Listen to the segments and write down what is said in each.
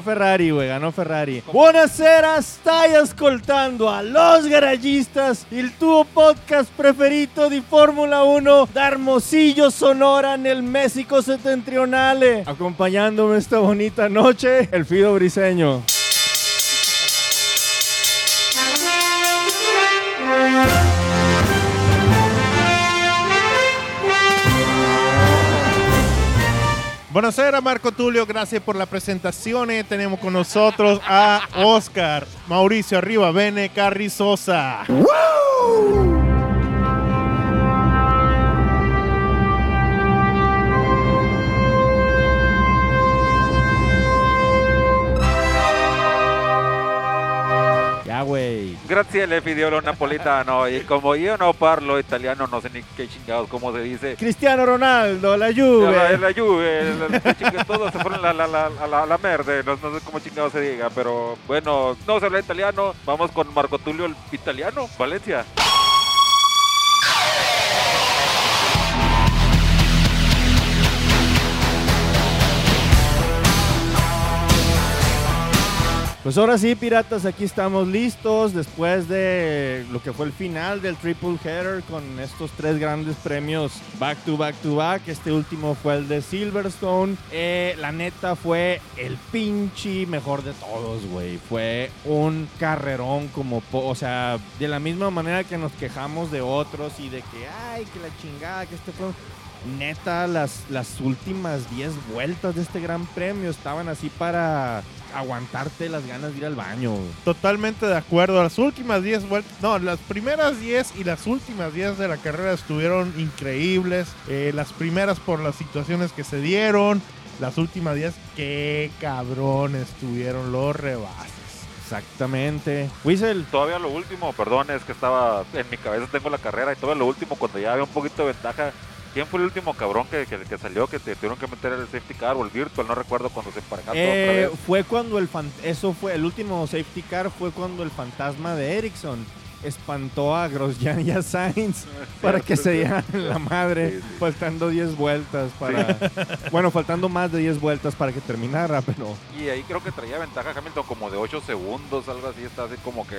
Ferrari, güey, ganó Ferrari. Buonasera, stai ascoltando a Los Garallistas, il tuo podcast preferito di Fórmula 1 da Hermosillo, Sonora, nel México settentrionale. Acompañándome esta bonita noche, el Fido Briseño. Buonasera Marco Tulio, gracias por la presentación. Eh, Tenemos con nosotros a Oscar, Mauricio Arriba, Bene Carrizosa. Ya, Grazie le figliolo napolitano y como yo no parlo italiano no sé ni qué chingados cómo se dice. Cristiano Ronaldo, la La, Juve. la Juve, la- la chinga- todos se fueron a la, la, la, la, la merde, no, no sé cómo chingados se diga, pero bueno, no se habla italiano, vamos con Marco Tulio el italiano, Valencia. Pues ahora sí, piratas, aquí estamos listos después de lo que fue el final del Triple Header con estos tres grandes premios back to back to back. Este último fue el de Silverstone. Eh, la neta fue el pinche mejor de todos, güey. Fue un carrerón como, o sea, de la misma manera que nos quejamos de otros y de que, ay, que la chingada, que este fue... Neta, las, las últimas 10 vueltas de este gran premio estaban así para aguantarte las ganas de ir al baño. Totalmente de acuerdo. Las últimas 10 vueltas, no, las primeras 10 y las últimas 10 de la carrera estuvieron increíbles. Eh, las primeras por las situaciones que se dieron. Las últimas 10, qué cabrón estuvieron los rebases. Exactamente. Whistle, Todavía lo último, perdón, es que estaba en mi cabeza tengo la carrera y todavía lo último cuando ya había un poquito de ventaja. ¿Quién fue el último cabrón que, que, que salió que te tuvieron que meter el safety car o el virtual? No recuerdo cuando se emparejaron eh, fue cuando el fan- eso fue el último safety car fue cuando el fantasma de Ericsson espantó a Grosjean y a Sainz para que se dieran la madre Sí, sí. faltando 10 vueltas para bueno faltando más de 10 vueltas para que terminara pero Y ahí creo que traía ventaja Hamilton como de 8 segundos, algo así, está así como que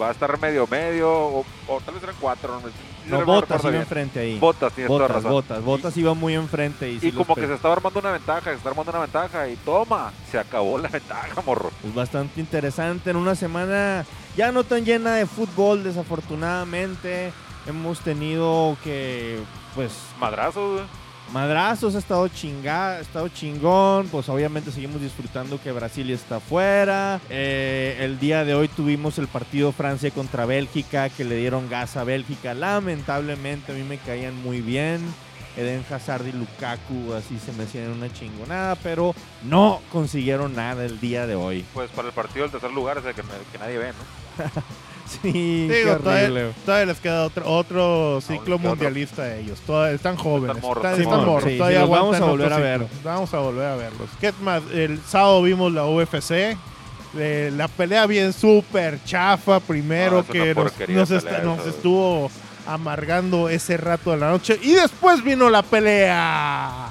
va a estar medio medio, o, o tal vez eran 4. No, no botas iba enfrente ahí Botas, tienes toda razón. botas botas iba muy enfrente y, como que se estaba armando una ventaja, se está armando una ventaja y toma, se acabó la ventaja, morro. Es bastante interesante en una semana ya no tan llena de fútbol, desafortunadamente. Hemos tenido que, pues, Madrazo, güey. Madrazos, ha estado chingada, ha estado chingón. Pues obviamente seguimos disfrutando que Brasil está fuera. Eh, el día de hoy tuvimos el partido Francia contra Bélgica, que le dieron gas a Bélgica. Lamentablemente a mí me caían muy bien. Eden Hazard y Lukaku así se me hacían una chingonada, pero no consiguieron nada el día de hoy. Pues para el partido del tercer lugar, ese que, me- que nadie ve, ¿no? Sí, Digo, todavía, todavía les queda otro, otro ciclo mundialista a ellos. Todavía están jóvenes. morros, están, morros. Sí, todavía sí, los vamos a volver a ver. Vamos a volver a verlos. ¿Qué más? El sábado vimos la UFC. Eh, la pelea bien súper chafa primero Ah, que nos, porquería nos de est- pelea nos esa. estuvo amargando ese rato de la noche. Y después vino la pelea.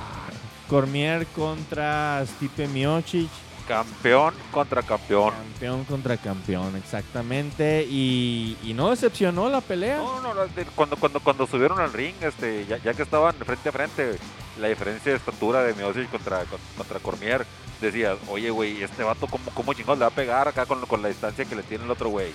Cormier contra Stipe Miocic. Campeón contra campeón. Campeón contra campeón, exactamente. Y, y no decepcionó la pelea. No, no, cuando, cuando, cuando subieron al ring, este, ya, ya que estaban frente a frente, la diferencia de estatura de Miocic contra, con- contra Cormier, decías, oye, güey, este vato, ¿cómo, cómo chingados le va a pegar acá con, con la distancia que le tiene el otro güey?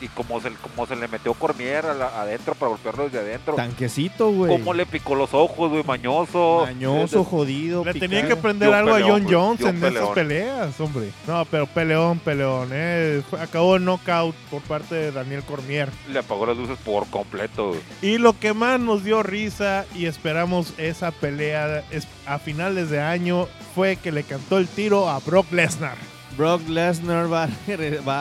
Y como se, como se le metió Cormier a la- adentro para golpearlo desde adentro, Tanquecito, güey. cómo le picó los ojos, güey, mañoso. Mañoso, jodido. Le picado. tenían que prender Yo algo a John. Jones en esas peleas, hombre. No, pero peleón, peleón. Eh. Acabó en knockout por parte de Daniel Cormier. Le apagó las luces por completo, güey. Y lo que más nos dio risa y esperamos esa pelea a finales de año fue que le cantó el tiro a Brock Lesnar. Brock Lesnar va,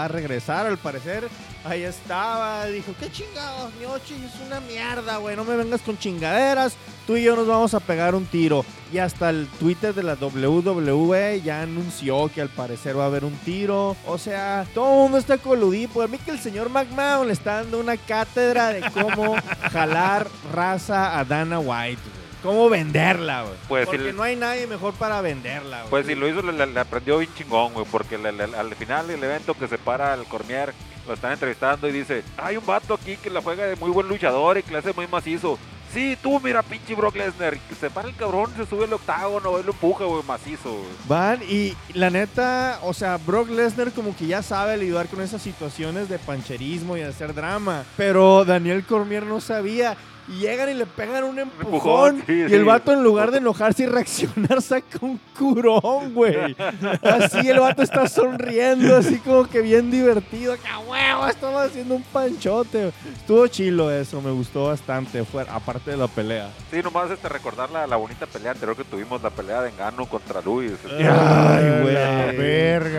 a regresar, al parecer. Ahí estaba, dijo, qué chingados, Miocic es una mierda, güey, no me vengas con chingaderas. Tú y yo nos vamos a pegar un tiro. Y hasta el Twitter de la WWE ya anunció que al parecer va a haber un tiro. O sea, todo el mundo está coludido. Por mí que el señor McMahon le está dando una cátedra de cómo jalar raza a Dana White. Cómo venderla, güey. Pues, porque no hay nadie mejor para venderla, güey. Pues si lo hizo, le, aprendió bien chingón, güey, porque le- le- al final del evento que se para el Cormier, lo están entrevistando y dice, hay un vato aquí que la juega de muy buen luchador y que le hace muy macizo. Sí, tú mira, pinche Brock Lesnar, se para el cabrón, se sube el octágono, y lo empuja, güey, macizo, güey. Van y la neta, o sea, Brock Lesnar como que ya sabe lidiar con esas situaciones de pancherismo y de hacer drama. Pero Daniel Cormier no sabía. Y llegan y le pegan un empujón. empujón, sí, y el vato en lugar de enojarse y reaccionar saca un curón, güey. Así el vato está sonriendo, así como que bien divertido. ¡Qué huevo! Estamos haciendo un panchote. Estuvo chilo eso, me gustó bastante, fuera, aparte de la pelea. Sí, nomás este, recordar la, la bonita pelea anterior que tuvimos, la pelea de Engano contra Luis. Ay,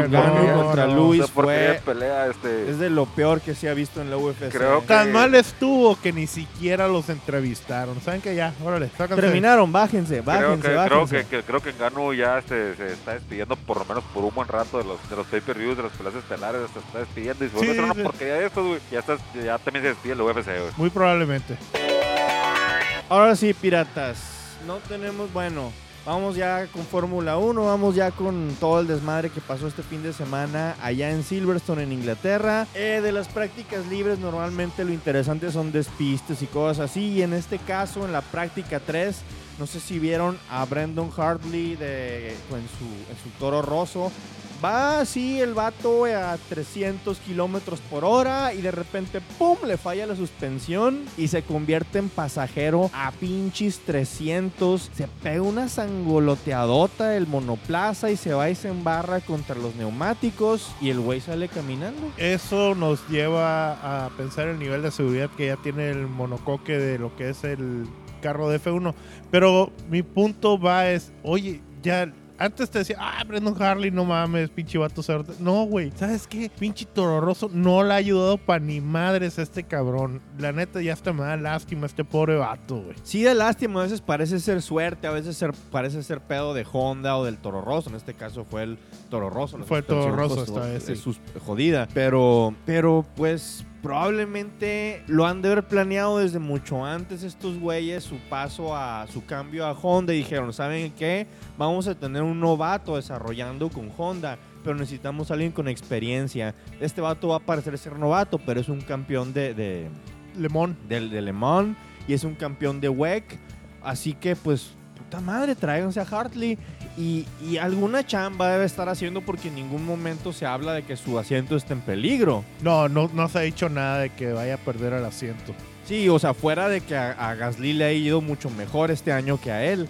güey. La verga, Gano no, contra no. Luis fue- pelea, este... Es de lo peor que se ha visto en la UFC. Creo que- Tan mal estuvo que ni siquiera los entrevistaron. ¿Saben que ya? Órale. Terminaron, bájense, Creo bájense, que, creo bájense. que, que- creo que ya este, se está despidiendo por lo menos por un buen rato de los, de los pay-per-views, de las peleas estelares, se está despidiendo y si vuelve Sí, a hacer sí. porquería de estos, güey, ya, estás- ya también se despide el UFC, güey. Muy probablemente. Ahora sí, piratas. No tenemos, bueno, vamos ya con Fórmula 1, vamos ya con todo el desmadre que pasó este fin de semana allá en Silverstone, en Inglaterra. Eh, de las prácticas libres, normalmente lo interesante son despistes y cosas así. Y en este caso, en la práctica 3, no sé si vieron a Brandon Hartley de, en, su, en su toro roso. Va así el vato a 300 kilómetros por hora y de repente, ¡pum! le falla la suspensión y se convierte en pasajero a pinches 300. Se pega una sangoloteadota del monoplaza y se va y se embarra contra los neumáticos y el güey sale caminando. Eso nos lleva a pensar el nivel de seguridad que ya tiene el monocoque de lo que es el carro de F1. Pero mi punto va es, oye, ya antes te decía, ah, Brandon Harley, no mames, pinche vato. cerdo". No, güey, ¿sabes qué? Pinche tororoso no le ha ayudado para ni madres a este cabrón. La neta ya hasta me da lástima este pobre vato, güey. Sí, de lástima, a veces parece ser suerte, a veces ser, parece ser pedo de Honda o del Toro Rosso. En este caso fue el Toro Rosso. la Fue el suspensión, Toro Rosso pues, esta vez, sí. es sus- jodida. Pero, pero pues probablemente lo han de haber planeado desde mucho antes estos güeyes, su paso a su cambio a Honda. Y dijeron, ¿saben qué? Vamos a tener un novato desarrollando con Honda. Pero necesitamos a alguien con experiencia. Este vato va a parecer ser novato, pero es un campeón de- de, de Le Mans y es un campeón de WEC. Así que, pues, puta madre, tráiganse a Hartley. Y, y alguna chamba debe estar haciendo porque en ningún momento se habla de que su asiento esté en peligro. No, no, no se ha dicho nada de que vaya a perder el asiento. Sí, o sea, fuera de que a, a Gasly le ha ido mucho mejor este año que a él.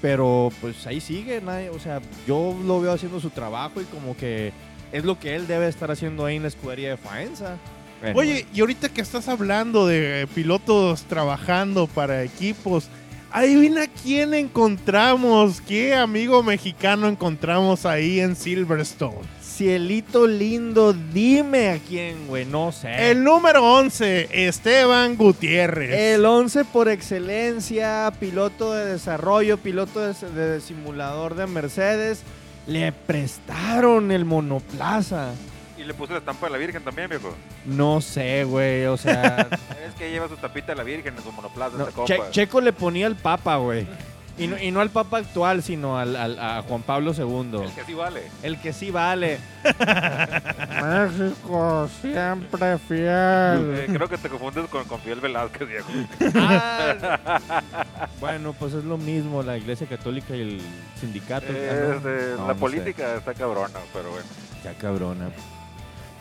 Pero pues ahí sigue, nadie- o sea, yo lo veo haciendo su trabajo y como que es lo que él debe estar haciendo ahí en la escudería de Faenza. Bueno, Oye, y ahorita que estás hablando de pilotos trabajando para equipos, adivina quién encontramos, qué amigo mexicano encontramos ahí en Silverstone. Cielito lindo, dime a quién, güey, no sé. El número 11, Esteban Gutiérrez. El 11 por excelencia, piloto de desarrollo, piloto de, de simulador de Mercedes. Le prestaron el monoplaza. Y le puso la estampa de la Virgen también, viejo. No sé, güey, o sea... Es que lleva su tapita de la Virgen en su monoplaza, no, esta copa. Che- Checo le ponía el papa, güey. Y no, y no al papa actual, sino al, al- a Juan Pablo II. El que sí vale. El que sí vale. México siempre fiel. Eh, creo que te confundes con, con Fidel Velázquez, viejo. Ah, bueno, pues es lo mismo la Iglesia Católica y el sindicato. Eh, ¿no? No, la no política está cabrona, pero bueno. Ya cabrona.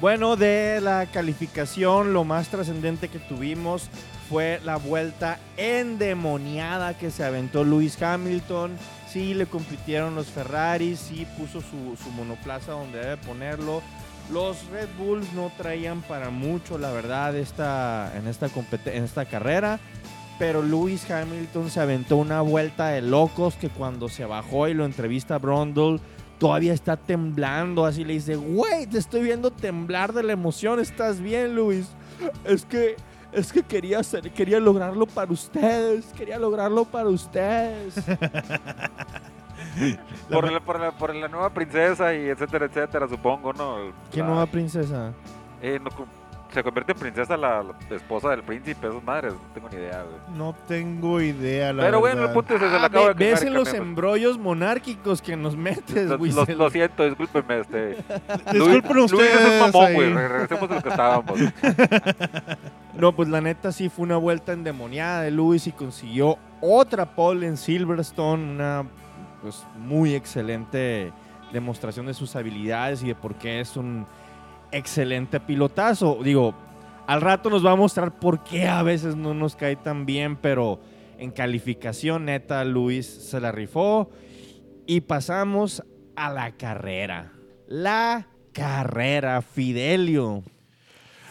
Bueno, de la calificación, lo más trascendente que tuvimos fue la vuelta endemoniada que se aventó Lewis Hamilton. Sí, le compitieron los Ferraris, sí puso su, monoplaza donde debe ponerlo. Los Red Bulls no traían para mucho, la verdad, esta, en, esta en esta carrera. Pero Lewis Hamilton se aventó una vuelta de locos que cuando se bajó y lo entrevista Brundle, todavía está temblando. Así le dice, güey, te estoy viendo temblar de la emoción. ¿Estás bien, Luis? Es que, es que quería, hacer, quería lograrlo para ustedes. Quería lograrlo para ustedes. Por la, por, la, por la nueva princesa y etcétera, etcétera, supongo, ¿no? ¿Qué nueva princesa? eh, no, se convierte en princesa la, la esposa del príncipe, esas madres, no tengo ni idea, güey. No tengo idea, la Pero bueno, el punto es que se la Ah, acabo ve- de ves en los embrollos monárquicos que nos metes, güey. lo- siento, discúlpenme, este. Disculpen Luis, Luis es un ustedes mamón, güey. Regresemos a lo que estábamos. No, pues la neta sí fue una vuelta endemoniada de Lewis y consiguió otra pole en Silverstone, una pues muy excelente demostración de sus habilidades y de por qué es un excelente pilotazo. Digo, al rato nos va a mostrar por qué a veces no nos cae tan bien, pero en calificación neta Luis se la rifó y pasamos a la carrera. La carrera, Fidelio.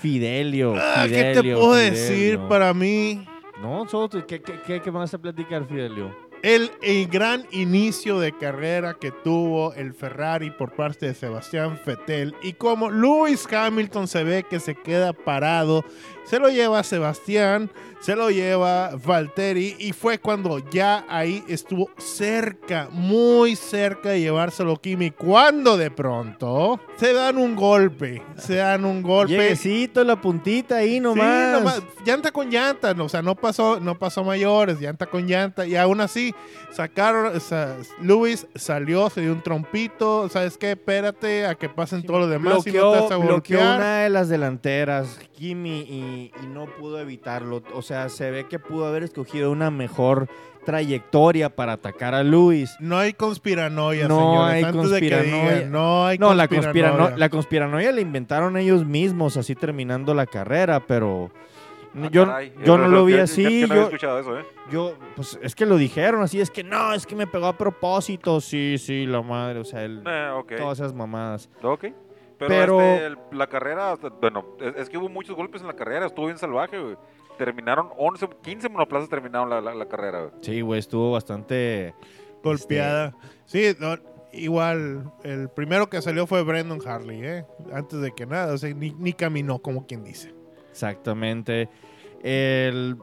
Fidelio, Ah, ¿Qué te puedo Fidelio. decir para mí? No, solo ¿qué, qué, qué, qué me vas a platicar, Fidelio? El, el gran inicio de carrera que tuvo el Ferrari por parte de Sebastián Vettel y como Lewis Hamilton se ve que se queda parado, se lo lleva Sebastián, se lo lleva Valtteri y fue cuando ya ahí estuvo cerca, muy cerca de llevárselo Kimi, cuando de pronto se dan un golpe, se dan un golpe. Lleguecito, la puntita ahí Sí, nomás. llanta con llanta, o sea, no pasó, no pasó mayores, llanta con llanta, y aún así sacaron, o sea, Lewis salió, se dio un trompito, ¿sabes qué? Espérate a que pasen todos los demás y no te bloqueó, vas a bloqueó una de las delanteras, Kimi, y, y no pudo evitarlo. O sea, se ve que pudo haber escogido una mejor trayectoria para atacar a Luis. No hay conspiranoia, No señores, hay antes de que conspiranoia. digan, no hay No, la, conspiranoia. conspirano la conspiranoia la inventaron ellos mismos, así terminando la carrera, pero Ah, yo, caray. yo no lo vi así. ya no había Yo, escuchado eso, ¿eh? yo, pues es que lo dijeron así, es que no, es que me pegó a propósito. Sí, sí, la madre, o sea, el- Eh, ok. todas esas mamadas. Ok. Pero, Pero- este, el- la carrera, bueno, es, es que hubo muchos golpes en la carrera, estuvo bien salvaje, güey. Terminaron 11, 15 monoplazas terminaron la, la, la carrera, güey. Sí, güey, estuvo bastante. golpeada. Sí, no, igual, el primero que salió fue Brendan Harley, ¿eh? Antes de que nada, o sea, ni, ni caminó, como quien dice. Exactamente. El.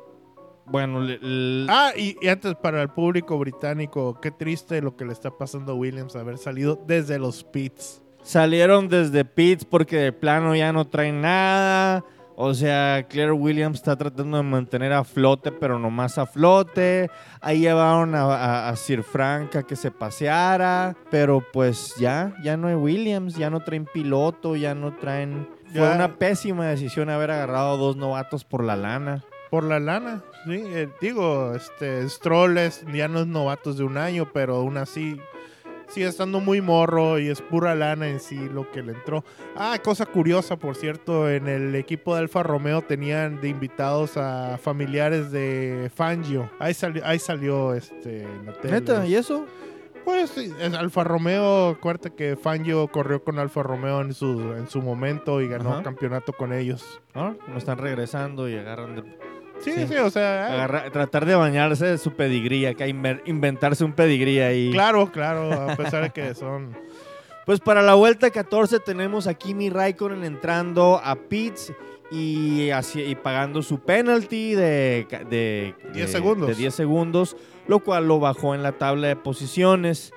Bueno, el- Ah, y, y antes para el público británico, qué triste lo que le está pasando a Williams haber salido desde los pits. salieron desde pits porque de plano ya no traen nada. O sea, Claire Williams está tratando de mantener a flote, pero nomás a flote. Ahí llevaron a, a- a Sir Frank a que se paseara. Pero pues ya, ya no hay Williams, ya no traen piloto, ya no traen. Fue una pésima decisión haber agarrado a dos novatos por la lana. Por la lana, sí. eh, digo, este, Stroll es- ya no es novatos de un año, pero aún así sigue estando muy morro y es pura lana en sí lo que le entró. Ah, cosa curiosa, por cierto, en el equipo de Alfa Romeo tenían de invitados a familiares de Fangio. Ahí salió, ahí salió este, en la tele. Neta, ¿y eso? Pues es Alfa Romeo, acuérdate que Fangio corrió con Alfa Romeo en su, en su momento y ganó Ajá. campeonato con ellos. ¿No? No están regresando y agarran de Sí, Sí. sí, o sea, ah, Agarra- tratar de bañarse de su pedigrí, acá inver- inventarse un pedigrí ahí. claro, claro, a pesar de que son... Pues para la vuelta 14 tenemos a Kimi Raikkonen entrando a pits y, y pagando su penalty de, de, 10 de- segundos. de 10 segundos, lo cual lo bajó en la tabla de posiciones.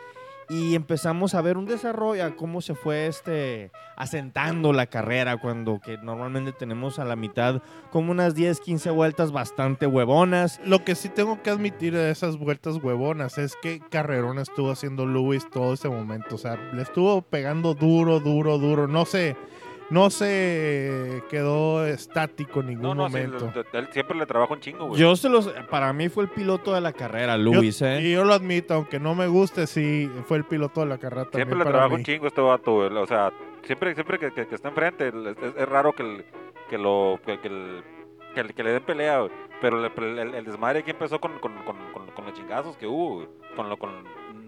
Y empezamos a ver un desarrollo, a cómo se fue este, asentando la carrera, cuando que normalmente tenemos a la mitad como unas 10, 15 vueltas bastante huevonas. Lo que sí tengo que admitir de esas vueltas huevonas es que carrerón estuvo haciendo Lewis todo ese momento. O sea, le estuvo pegando duro, duro, duro. No sé, no se quedó estático en ningún No, no, sí, momento. él siempre le trabaja un chingo, güey. Yo se los, para mí fue el piloto de la carrera, Luis, Yo- ¿eh? Y yo lo admito, aunque no me guste, sí, fue el piloto de la carrera también Siempre le para trabaja mí. un chingo este vato, güey. O sea, siempre, siempre que, que- que está enfrente, es, es raro que, el- que lo que, que el- que le- que le den pelea, güey. Pero le- el, el- el desmadre aquí empezó con, con, con, con, con los chingazos que hubo, güey. Con lo, con,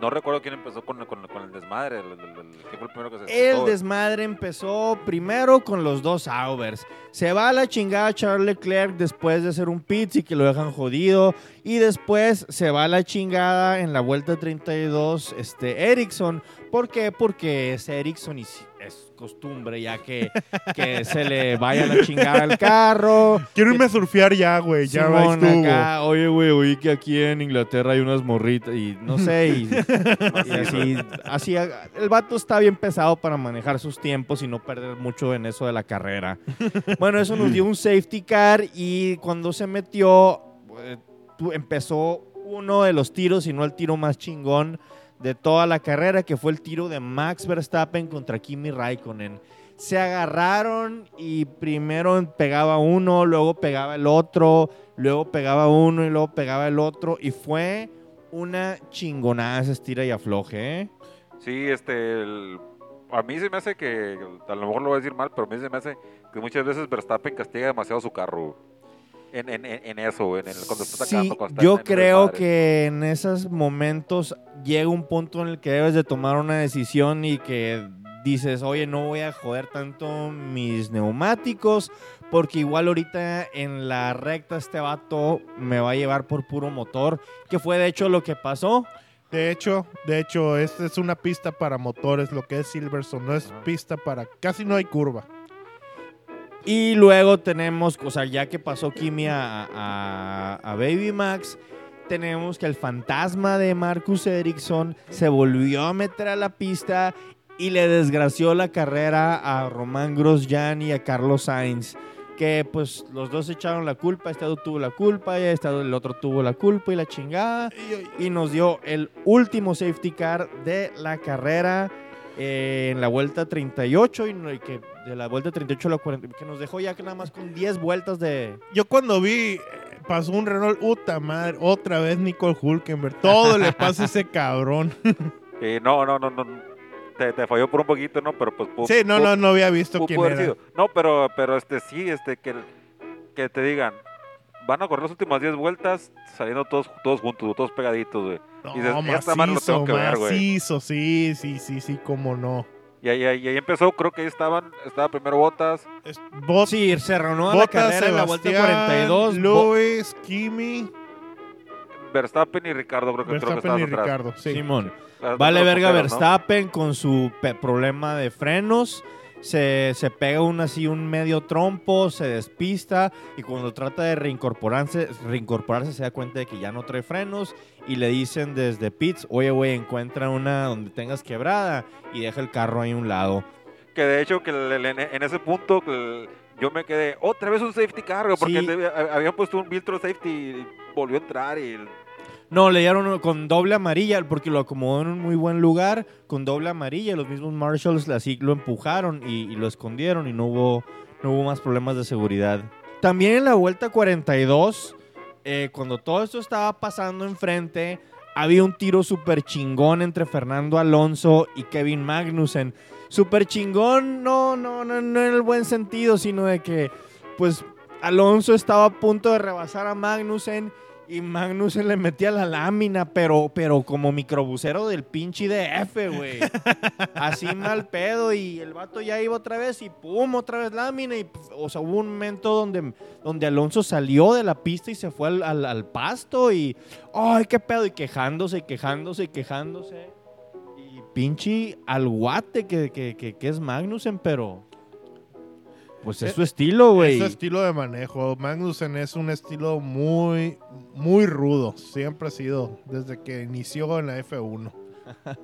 no recuerdo quién empezó con, con, con el desmadre. El, el- el- ¿Quién fue el primero que se El desmadre empezó primero con los dos Aubers. Se va a la chingada Charles Leclerc después de hacer un pits y que lo dejan jodido. Y después se va a la chingada en la vuelta 32 este, Ericsson ¿Por qué? Porque es Ericsson y es costumbre ya que, que se le vaya la chingada al carro. Quiero irme a surfear ya, güey. Ya Simón acá, oye, güey, oí que aquí en Inglaterra hay unas morritas y no sé, y, y así, así, el vato está bien pesado para manejar sus tiempos y no perder mucho en eso de la carrera. Bueno, eso nos dio un safety car y cuando se metió, eh, empezó uno de los tiros, y no el tiro más chingón de toda la carrera, que fue el tiro de Max Verstappen contra Kimi Raikkonen. Se agarraron y primero pegaba uno, luego pegaba el otro, luego pegaba uno y luego pegaba el otro. Y fue una chingonada ese estira y afloje, ¿eh? Sí, este, a mí se me hace que, a lo mejor lo voy a decir mal, pero a mí se me hace que muchas veces Verstappen castiga demasiado su carro. En, en, en, en eso, en el, cuando está Sí, atacando. yo creo que en esos momentos llega un punto en el que debes de tomar una decisión y que dices, oye, no voy a joder tanto mis neumáticos porque igual ahorita en la recta este vato me va a llevar por puro motor, que fue de hecho lo que pasó. De hecho, de hecho, esta es una pista para motores, lo que es Silverstone. No es pista para... Casi no hay curva. Y luego tenemos, o sea, ya que pasó Kimi a, Baby Max, tenemos que el fantasma de Marcus Ericsson se volvió a meter a la pista y le desgració la carrera a Román Grosjean y a Carlos Sainz. Que pues los dos echaron la culpa, este tuvo la culpa, y este el otro tuvo la culpa y la chingada. Y nos dio el último safety car de la carrera eh, en la vuelta 38 y no- y que de la vuelta 38 a la 40, que nos dejó ya que nada más con 10 vueltas de... Yo cuando vi, eh, pasó un Renault, puta madre, otra vez Nicole Hulkenberg. Todo le pasa a ese cabrón. Eh, no, no, no, no. Te, te falló por un poquito, ¿no? Pero pues... pu- Sí, no, pu- no, no había visto pu- quién era. sido. No, pero, pero este sí, este, que, que te digan, van a correr las últimas 10 vueltas saliendo todos, todos juntos, todos pegaditos, güey. Y dices, No, esta madre lo macizo, tengo que ver, güey. macizo, sí, sí, sí, sí, cómo no. Y ahí, ahí- ahí empezó, creo que ahí estaban, estaba primero Botas, Es- Bot- Sí, se reanudó la carrera en la vuelta Sebastián, 42. Bo- Lewis, Kimi, Verstappen y Ricardo, creo que, creo que Verstappen estaban y atrás. Ricardo. Sí. Simón. Vale verga. Verstappen con su problema de frenos. Se, se pega un así un medio trompo, se despista y cuando trata de reincorporarse, reincorporarse se da cuenta de que ya no trae frenos y le dicen desde pits, oye güey, encuentra una donde tengas quebrada y deja el carro ahí a un lado. Que de hecho, que en, ese punto yo me quedé, otra vez un safety car, güey, porque Sí. habían puesto un filtro safety y volvió a entrar y... No, le dieron con doble amarilla porque lo acomodó en un muy buen lugar con doble amarilla. Los mismos Marshalls así lo empujaron y, y lo escondieron y no hubo, no hubo más problemas de seguridad. También en la vuelta 42, eh, cuando todo esto estaba pasando enfrente, había un tiro súper chingón entre Fernando Alonso y Kevin Magnussen. Súper chingón, no, no, no, no en el buen sentido, sino de que, pues, Alonso estaba a punto de rebasar a Magnussen y Magnussen le metía la lámina, pero, pero como microbusero del pinche DF, güey. Así mal pedo y el vato ya iba otra vez y pum, otra vez lámina. Y, o sea, hubo un momento donde, donde Alonso salió de la pista y se fue al, al- al pasto y, ay, qué pedo, y quejándose, y quejándose, y quejándose. Y pinche al guate que, que, que, que es Magnussen, pero... Pues es Eh, su estilo, güey. Es su estilo de manejo. Magnussen es un estilo muy, muy rudo. Siempre ha sido, desde que inició en la F1.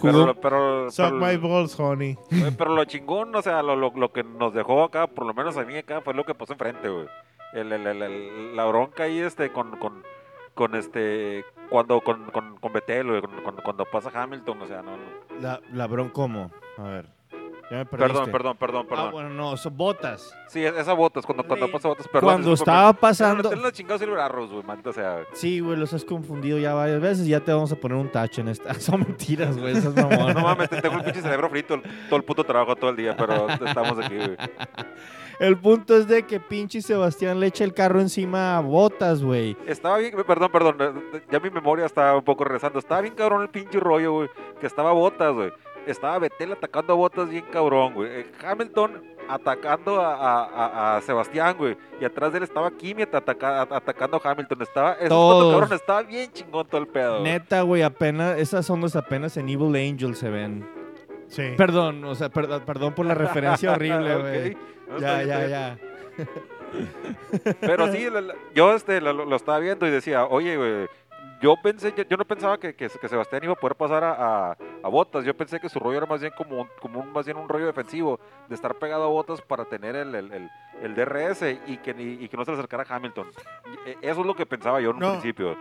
Jugó- Pero, pero, Suck pero- my balls, honey. Güey, Pero lo chingón, o sea, lo, lo, lo que nos dejó acá, por lo menos a mí acá, fue lo que pasó enfrente, güey. El, el- el- el- la bronca ahí, este, con, con, con este, cuando, con, con, con Vettel, güey, con- cuando pasa Hamilton, o sea, no, no. La, la bron, ¿cómo? A ver. Ya me perdiste. Perdón, perdón, perdón, perdón. Ah, bueno, no, son botas. Sí, es- esa botas, cuando, cuando pasa botas, perdón. Cuando estaba pasando... Tengo los chingados Silver Arrows, güey, maldita sea. Sí, güey, los has confundido ya varias veces. Ya te vamos a poner un tacho en esta. Son mentiras, güey. Esas mamón. No mames, tengo el pinche cerebro frito todo el puto trabajo todo el día, pero estamos aquí, güey. El punto es de que pinche Sebastián le echa el carro encima a botas, güey. Estaba bien, perdón, perdón, ya mi memoria está un poco rezando. Estaba bien cabrón el pinche rollo, güey. Que estaba botas, güey. Estaba Betel atacando a botas bien cabrón, güey. Eh, Hamilton atacando a, a- a- a Sebastián, güey. Y atrás de él estaba Kimi ataca- atacando a Hamilton. Estaba, esos Todos. cabrones, estaba bien chingón todo el pedo. Neta, güey, apenas, esas ondas apenas en Evil Angel se ven. Sí. Perdón, o sea, perdón, perdón por la referencia horrible, güey. No, está Ya, ya, ya. Pero sí, la- la- yo este, lo, lo estaba viendo y decía, oye, güey, yo pensé, yo, yo no pensaba que, que, que Sebastián iba a poder pasar a, a, a Botas. Yo pensé que su rollo era más bien como, un- como un, más bien un rollo defensivo, de estar pegado a Botas para tener el, el, el, el DRS y que, ni- y que no se le acercara a Hamilton. Y, eh, Eso es lo que pensaba yo en un principio.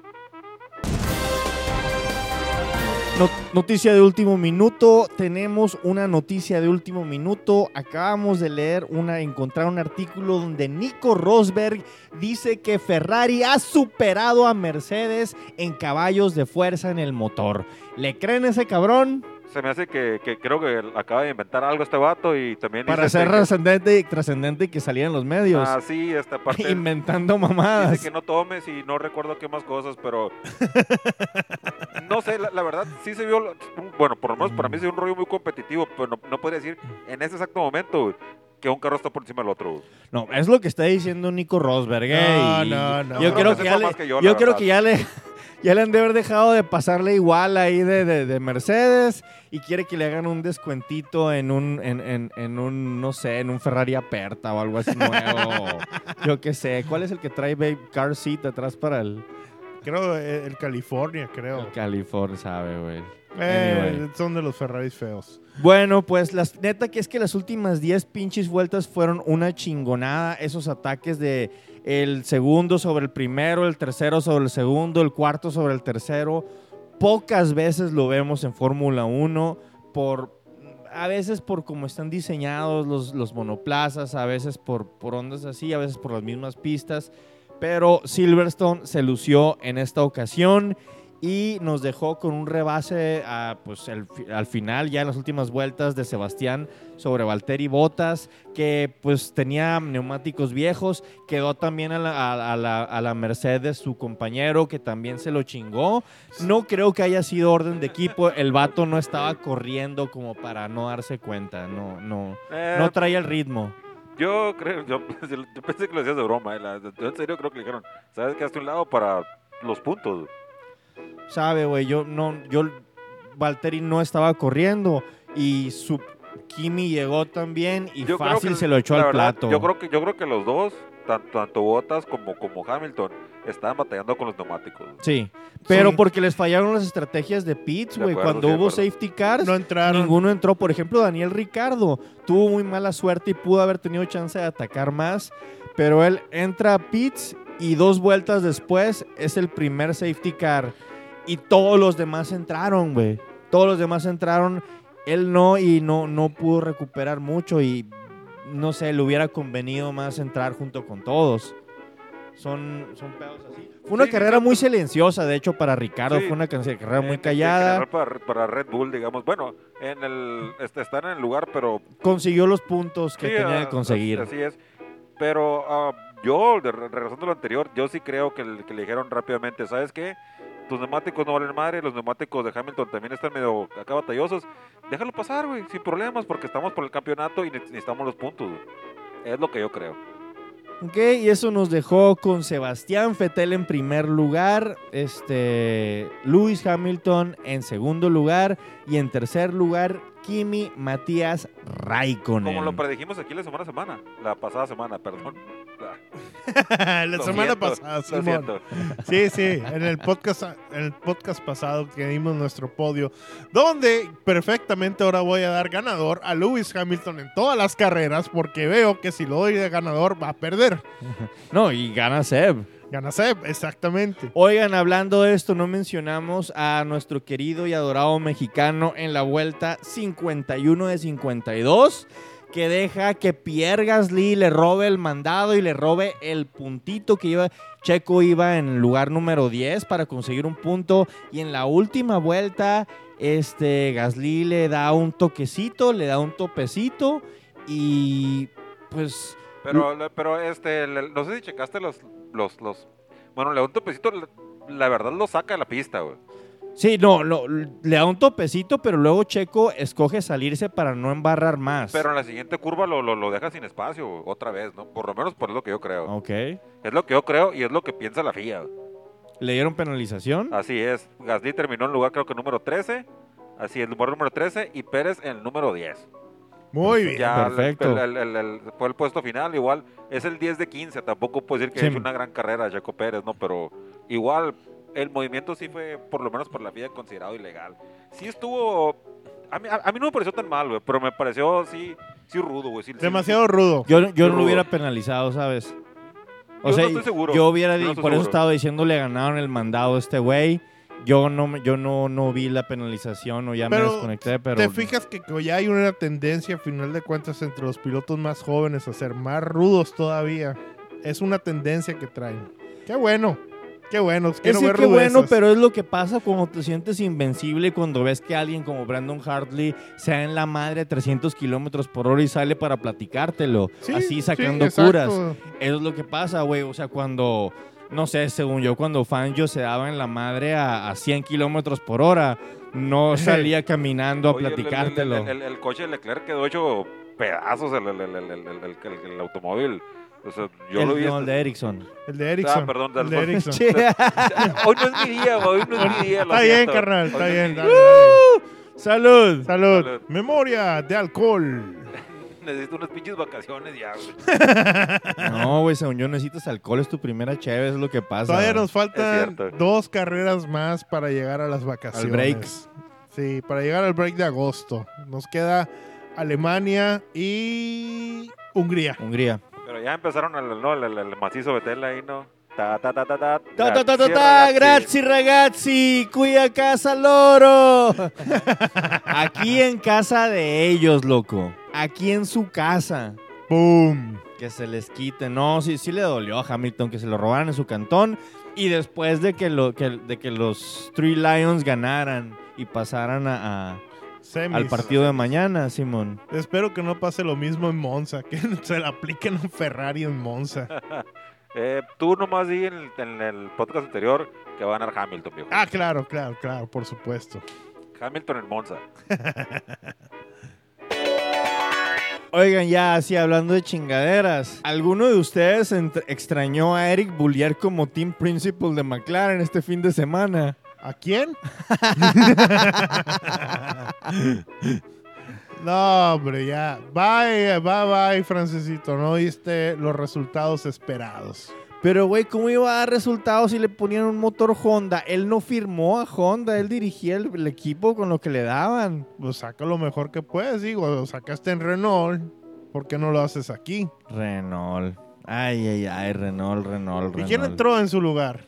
No- noticia de último minuto. Tenemos una noticia de último minuto. Acabamos de leer una, encontrar un artículo donde Nico Rosberg dice que Ferrari ha superado a Mercedes en caballos de fuerza en el motor. ¿Le creen ese cabrón? Se me hace que, que creo que acaba de inventar algo este vato y también... Para ser que- trascendente y trascendente y que saliera en los medios. Ah, sí, esta parte... inventando mamadas. Dice que no tomes y no recuerdo qué más cosas, pero no sé, la, la verdad sí se vio, bueno, por lo menos para mí se vio un rollo muy competitivo, pero no, no podría decir en ese exacto momento que un carro está por encima del otro. No, es lo que está diciendo Nico Rosberg. ¿eh? No, Y no, no. Yo No creo que que ya le, que yo, creo que ya le, ya le han de haber dejado de pasarle igual ahí de, de- de Mercedes y quiere que le hagan un descuentito en un, en, en- en un, no sé, en un Ferrari Aperta o algo así nuevo. yo qué sé. ¿Cuál es el que trae babe, car seat atrás para el, Creo eh, el California, creo. el California, sabe, güey? Eh, Anyway. Son de los Ferraris feos. Bueno, pues las neta que es que las últimas 10 pinches vueltas fueron una chingonada. Esos ataques de el segundo sobre el primero, el tercero sobre el segundo, el cuarto sobre el tercero. Pocas veces lo vemos en Fórmula 1 por a veces por cómo están diseñados los, los monoplazas, a veces por, por ondas así, a veces por las mismas pistas. Pero Silverstone se lució en esta ocasión y nos dejó con un rebase a, pues, el al final, ya en las últimas vueltas de Sebastián sobre Valtteri Bottas, que pues tenía neumáticos viejos, quedó también a la, a- a la- a la merced de su compañero, que también se lo chingó. No creo que haya sido orden de equipo, el vato no estaba corriendo como para no darse cuenta, no, no, Eh, no traía el ritmo. yo creo, yo, yo pensé que lo decías de broma, eh, yo en serio creo que le dijeron, ¿sabes qué? Hazte un lado para los puntos. Güey". Sabe, güey, yo no, yo, Valtteri no estaba corriendo y su Kimi llegó también y Yo fácil que, se lo echó la al verdad, plato. Yo creo que yo creo que los dos, tanto, tanto Bottas como, como Hamilton, estaban batallando con los neumáticos. Sí, pero Sí. porque les fallaron las estrategias de pits, güey. Cuando sí, hubo safety cars, No entraron. ninguno entró. Por ejemplo, Daniel Ricardo tuvo muy mala suerte y pudo haber tenido chance de atacar más, pero él entra a pits y dos vueltas después es el primer safety car y todos los demás entraron, güey. Todos los demás entraron, él no y no, no pudo recuperar mucho y no sé, le hubiera convenido más entrar junto con todos. Son, son pedos así. Fue una Sí, carrera muy silenciosa, de hecho, para Ricardo. Sí. Fue una carrera muy callada. para, para Red Bull, digamos. Bueno, en el, este, están en el lugar, pero Consiguió los puntos que Sí, tenía ah, que conseguir. Así es. Pero ah, yo, regresando a lo anterior, yo sí creo que, que le dijeron rápidamente, ¿sabes qué? Tus neumáticos no valen madre, los neumáticos de Hamilton también están medio acá batallosos. Déjalo pasar, güey, sin problemas, porque estamos por el campeonato y ne- necesitamos los puntos. güey. Es lo que yo creo. Ok, y eso nos dejó con Sebastián Fettel en primer lugar, este, Lewis Hamilton en segundo lugar y en tercer lugar Kimi Matías Raikkonen. Como lo predijimos aquí la semana semana, la pasada semana, perdón. La lo semana siento, pasada, Simón. Sí, sí, en el podcast, en el podcast pasado que dimos nuestro podio, donde perfectamente ahora voy a dar ganador a Lewis Hamilton en todas las carreras, porque veo que si lo doy de ganador va a perder. No, y gana Seb. Gana Seb, exactamente. Oigan, hablando de esto, no mencionamos a nuestro querido y adorado mexicano en la vuelta 51 de 52, que deja que Pierre Gasly le robe el mandado y le robe el puntito que iba. Checo iba en lugar número 10 para conseguir un punto y en la última vuelta este Gasly le da un toquecito, le da un topecito y pues Pero, pero este, no sé si checaste los, los, los, bueno, le da un topecito, la, la verdad lo saca de la pista, güey. Sí, no, no, le da un topecito, pero luego Checo escoge salirse para no embarrar más. Pero en la siguiente curva lo, lo, lo deja sin espacio otra vez, ¿no? Por lo menos por lo que yo creo. Ok. Es lo que yo creo y es lo que piensa la FIA. ¿Le dieron penalización? Así es. Gasly terminó en lugar creo que número 13. Así es, lugar número 13 y Pérez en el número 10. Muy bien. Ya el- perfecto. el- el- el- fue el puesto final, igual es el 10 de 15. Tampoco puedo decir que Sí. hecho una gran carrera Checo Pérez, ¿no? Pero igual el movimiento sí fue, por lo menos por la FIA, considerado ilegal. Sí estuvo. A mí, a, a mí no me pareció tan mal, güey, pero me pareció sí, sí rudo, güey. sí- sí- Demasiado rudo. Yo, yo no Yo- lo hubiera penalizado, ¿sabes? O Yo sea, no estoy seguro. yo hubiera, no por eso seguro. estaba diciendo le ganaron el mandado a este güey. Yo no, me- yo no, no vi la penalización o ya me Pero, desconecté, pero... Te fijas que que ya hay una tendencia, a final de cuentas, entre los pilotos más jóvenes a ser más rudos todavía. Es una tendencia que traen. Qué bueno. Qué bueno. Es Quiero decir, ver que bueno, pero es lo que pasa cuando te sientes invencible cuando ves que alguien como Brandon Hartley sea en la madre a 300 kilómetros por hora y sale para platicártelo, Sí, así sí, sacando curas. Eso es lo que pasa, güey. O sea, cuando, no sé, según yo, cuando Fangio se daba en la madre a, a 100 kilómetros por hora, no salía caminando a Oye, el- el- platicártelo. El, el- el coche de Leclerc quedó hecho pedazos el, el- el- el- el- el- el- el automóvil. O sea, yo el, lo vi. no, el de Ericsson. El de Ericsson. Ah, perdón, el de Ericsson. Hoy no es mi día, güey, hoy no es mi día. Está bien, siento. carnal. Hoy Está no es bien. día. dale. ¡Salud! Salud. Salud. Memoria de alcohol. Necesito unas pinches vacaciones ya, güey. No, güey, según yo necesitas alcohol, es tu primera cheve, es lo que pasa. Todavía güey. nos faltan dos carreras más para llegar a las vacaciones. Al break. Sí, para llegar al break de agosto. Nos queda Alemania y Hungría. Hungría. Ya empezaron el, no, el, el- el macizo Betel ahí, ¿no? Ta, ta, ta, ta, ta. Ta ta ta ta ta, ragazzi. grazie ragazzi, qui a casa loro. Aquí en casa de ellos, loco. Aquí en su casa. ¡Boom! Que se les quite. No, sí, sí le dolió a Hamilton que se lo robaran en su cantón. Y después de que, lo, que- de que los Three Lions ganaran y pasaran a- a- Semis. al partido de mañana, Simón. Espero que no pase lo mismo en Monza, que se le apliquen a un Ferrari en Monza. Eh, tú nomás di en el, en el podcast anterior que va a ganar Hamilton, viejo. Ah, claro, claro, claro, por supuesto. Hamilton en Monza. Oigan, ya así hablando de chingaderas, ¿alguno de ustedes extrañó a Eric Boulier como team principal de McLaren este fin de semana? ¿A quién? no, hombre, ya. Bye, bye, bye, Francesito. No viste los resultados esperados. Pero, güey, ¿cómo iba a dar resultados si le ponían un motor Honda? Él no firmó a Honda, él dirigía el, el equipo con lo que le daban. Pues saca lo mejor que puedes, digo. Lo sacaste en Renault. ¿Por qué no lo haces aquí? Renault. Ay, ay, ay, Renault, Renault, ¿Y Renault. quién entró en su lugar?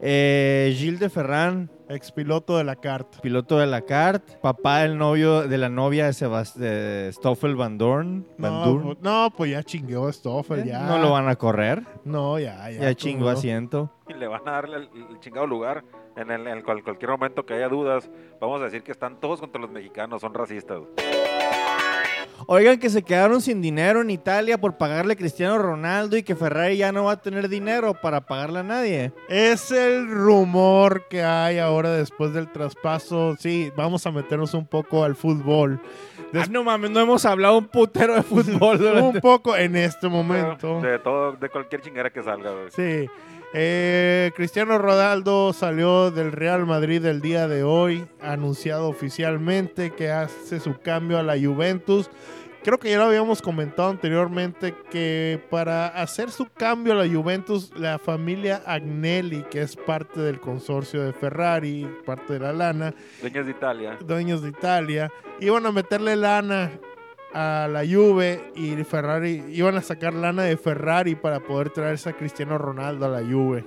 Eh, Gilles de Ferran, Expiloto de la carta. piloto de la CART, papá del novio, de la novia de, Sebast de Stoffel Van Dorn. Van No, Dorn. pues, no, pues ya chingueó Stoffel, Eh, ya. No lo van a correr. No, ya, ya. Ya chingó tú, no. asiento. Y le van a darle el, el chingado lugar en, el, en cual- cualquier momento que haya dudas. Vamos a decir que están todos contra los mexicanos, son racistas. Oigan que se quedaron sin dinero en Italia por pagarle a Cristiano Ronaldo y que Ferrari ya no va a tener dinero para pagarle a nadie. Es el rumor que hay ahora después del traspaso. Sí, vamos a meternos un poco al fútbol. Des- Ah, no mames, no hemos hablado un putero de fútbol. un poco en este momento. De todo, de cualquier chingera que salga. güey. Sí. Eh, Cristiano Ronaldo salió del Real Madrid el día de hoy, anunciado oficialmente que hace su cambio a la Juventus. Creo que ya lo habíamos comentado anteriormente que para hacer su cambio a la Juventus, la familia Agnelli, que es parte del consorcio de Ferrari, parte de la lana, Dueñas de Italia. dueños de Italia, iban a meterle lana a la Juve y Ferrari iban a sacar lana de Ferrari para poder traerse a Cristiano Ronaldo a la Juve.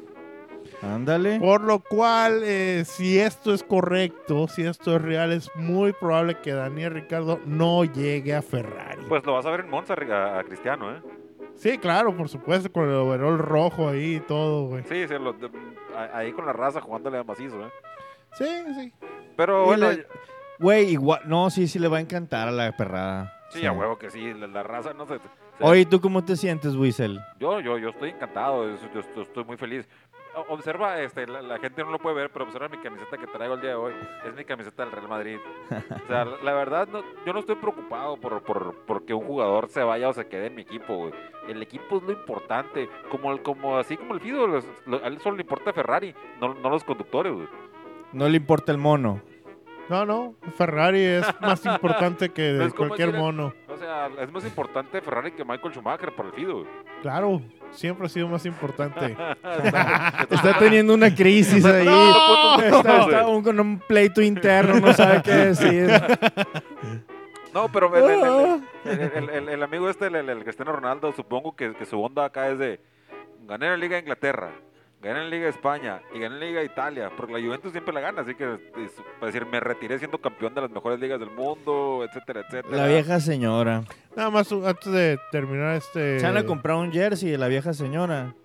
Ándale. Por lo cual, eh, si esto es correcto, si esto es real, es muy probable que Daniel Ricardo no llegue a Ferrari. Pues lo vas a ver en Monza a, a Cristiano, ¿eh? sí, claro, por supuesto, con el overall rojo ahí y todo, güey. Sí, sí, lo- de- a- ahí con la raza jugándole a macizo, ¿eh? Sí, sí. Pero Y bueno, le- Güey, igual. No, sí, sí le va a encantar a la perrada. sí, a huevo que sí, la, la raza no sé. se- Oye, ¿tú cómo te sientes, Wiesel? Yo, yo, yo estoy encantado, yo, estoy muy feliz. Observa, este, la, la gente no lo puede ver, pero observa mi camiseta que traigo el día de hoy. Es mi camiseta del Real Madrid. O sea, la, la verdad, no, yo no estoy preocupado por, por, por que un jugador se vaya o se quede en mi equipo, güey. El equipo es lo importante. Como, el- como así como el Fido, los- a él solo le importa Ferrari, no, no los conductores, güey. No le importa el mono. No, no, Ferrari es más importante que Es como cualquier decir- mono. Sea, es más importante Ferrari que Michael Schumacher para el Fido. Claro, siempre ha sido más importante. Está teniendo una crisis ahí. No, está, está aún con un pleito interno, no sabe qué decir. No, pero el, el- el- el- el- el- el amigo este, el, Cristiano Ronaldo, supongo que, que su onda acá es de gané la Liga de Inglaterra, gané la Liga de España y gané la Liga de Italia, porque la Juventus siempre la gana, así que es, para decir, me retiré siendo campeón de las mejores ligas del mundo, etcétera, etcétera. La vieja señora. Nada más uh, antes de terminar este. Se van a comprar un jersey de la vieja señora.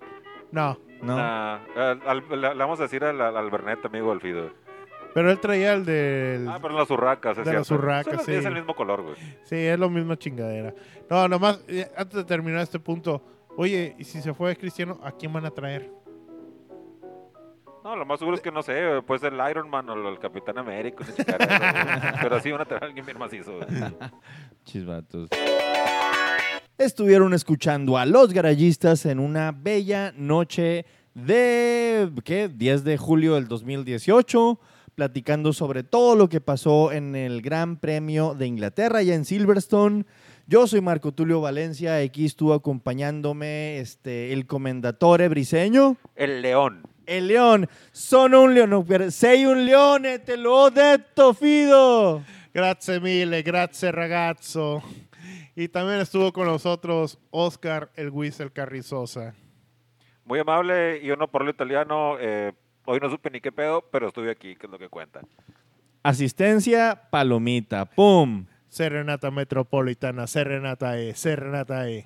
No, ¿No? Ah, al- al- le, vamos a decir al, al, Bernet, amigo del Fido. pero él traía el del. Ah, pero las urracas, es De las urracas, sí. Es el mismo color, güey. Sí, es lo mismo chingadera. No, nomás, eh, antes de terminar este punto. Oye, y si se fue Cristiano, ¿a quién van a traer? No, lo más seguro es que no sé, puede ser el Iron Man o el Capitán América, pero sí van a traer a alguien bien macizo. güey. Chisbatos. Estuvieron escuchando a los garayistas en una bella noche de, ¿qué? 10 de julio del 2018, platicando sobre todo lo que pasó en el Gran Premio de Inglaterra, ya en Silverstone. Yo soy Marco Tulio Valencia, aquí estuvo acompañándome este, el comendatore briseño. El León. El león, sono un leone, sei un leone, te lo ho detto, Fido. Grazie mille, grazie ragazzo. Y también estuvo con nosotros Oscar el Whistle Carrizosa. Muy amable y yo no parlo italiano. eh, hoy no supe ni qué pedo, pero estuve aquí, que es lo que cuenta. Asistencia, palomita, pum. Serenata Metropolitana, Serenata E, Serenata E.